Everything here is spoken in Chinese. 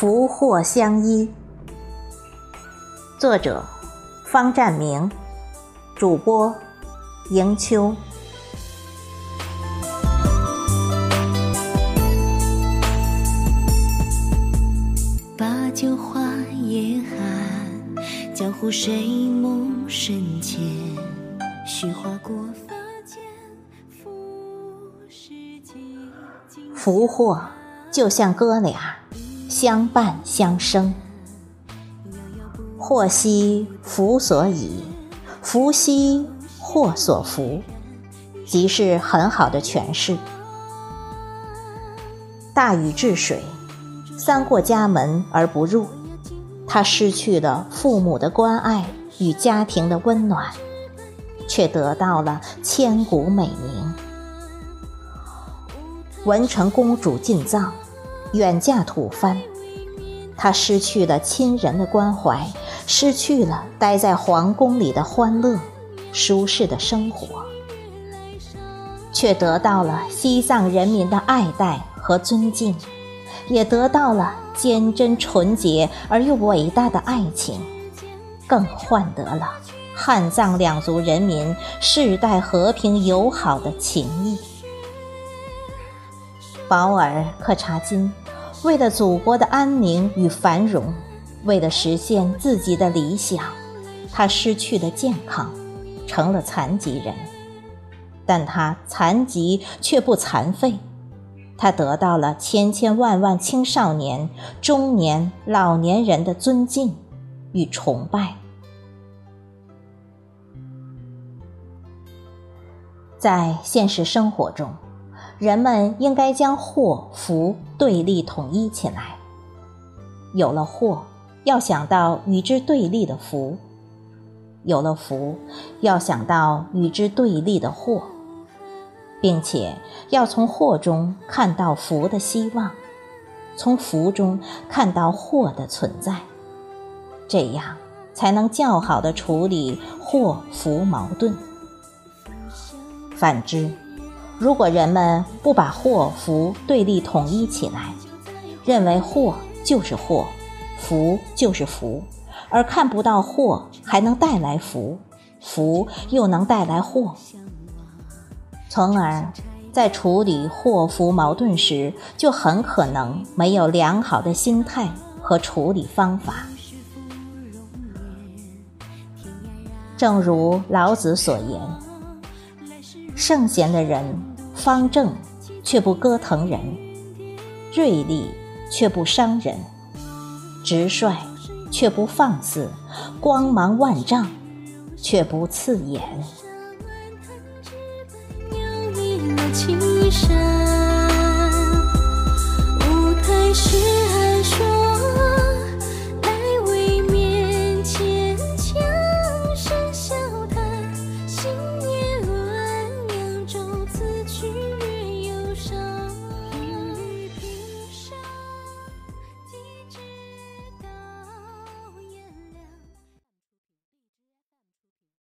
福祸相依。作者：方占明，主播：迎秋。把酒话夜寒，江湖水梦深浅。虚华过发间，浮世几经福祸就像哥俩，相伴相生。祸兮福所倚，福兮祸所伏，即是很好的诠释。大禹治水，三过家门而不入，他失去了父母的关爱与家庭的温暖，却得到了千古美名。文成公主进藏，远嫁吐蕃，他失去了亲人的关怀。失去了待在皇宫里的欢乐、舒适的生活，却得到了西藏人民的爱戴和尊敬，也得到了坚贞纯洁而又伟大的爱情，更换得了汉藏两族人民世代和平友好的情谊。保尔·柯察金为了祖国的安宁与繁荣。为了实现自己的理想，他失去了健康，成了残疾人。但他残疾却不残废，他得到了千千万万青少年、中年、老年人的尊敬与崇拜。在现实生活中，人们应该将祸福对立统一起来。有了祸。要想到与之对立的福，有了福，要想到与之对立的祸，并且要从祸中看到福的希望，从福中看到祸的存在，这样才能较好的处理祸福矛盾。反之，如果人们不把祸福对立统一起来，认为祸就是祸。福就是福，而看不到祸还能带来福，福又能带来祸，从而在处理祸福矛盾时，就很可能没有良好的心态和处理方法。正如老子所言：“圣贤的人方正，却不割腾人；锐利却不伤人，直率却不放肆，光芒万丈却不刺眼。